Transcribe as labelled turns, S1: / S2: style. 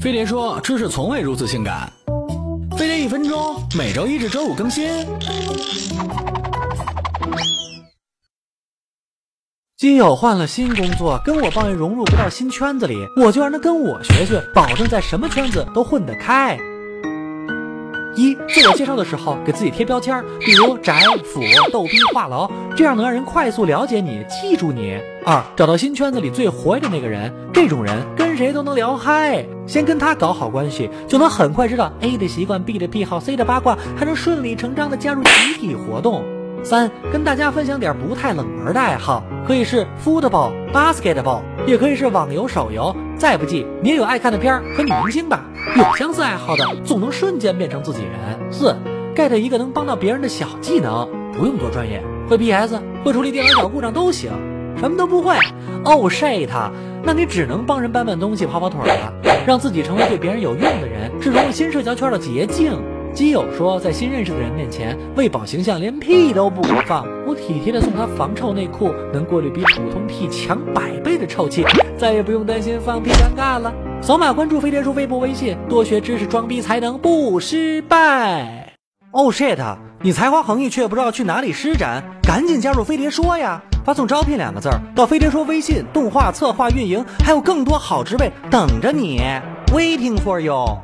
S1: 飞碟说：“知识从未如此性感。”飞碟一分钟，每周一至周五更新。
S2: 基友换了新工作，跟我抱怨融入不到新圈子里，我就让他跟我学学，保证在什么圈子都混得开。一自我介绍的时候，给自己贴标签，比如宅、腐、逗逼、话痨，这样能让人快速了解你，记住你。二找到新圈子里最活跃的那个人，这种人跟谁都能聊嗨，先跟他搞好关系，就能很快知道 A 的习惯、B 的癖好、C 的八卦，还能顺理成章的加入集体活动。三跟大家分享点不太冷门的爱好，可以是 football、basketball，也可以是网游、手游。再不济，你也有爱看的片儿和女明星吧？有相似爱好的，总能瞬间变成自己人。四 get 一个能帮到别人的小技能，不用多专业，会 PS，会处理电脑小故障都行。什么都不会，Oh shit！那你只能帮人搬搬东西、跑跑腿了。让自己成为对别人有用的人，是融入新社交圈的捷径。基友说，在新认识的人面前为保形象，连屁都不敢放。我体贴的送他防臭内裤，能过滤比普通屁强百倍的臭气，再也不用担心放屁尴尬了。扫码关注飞碟叔微博、微信，多学知识，装逼才能不失败。Oh shit！你才华横溢却不知道去哪里施展，赶紧加入飞碟说呀！发送招聘两个字儿到飞碟说微信，动画策划、运营，还有更多好职位等着你，waiting for you。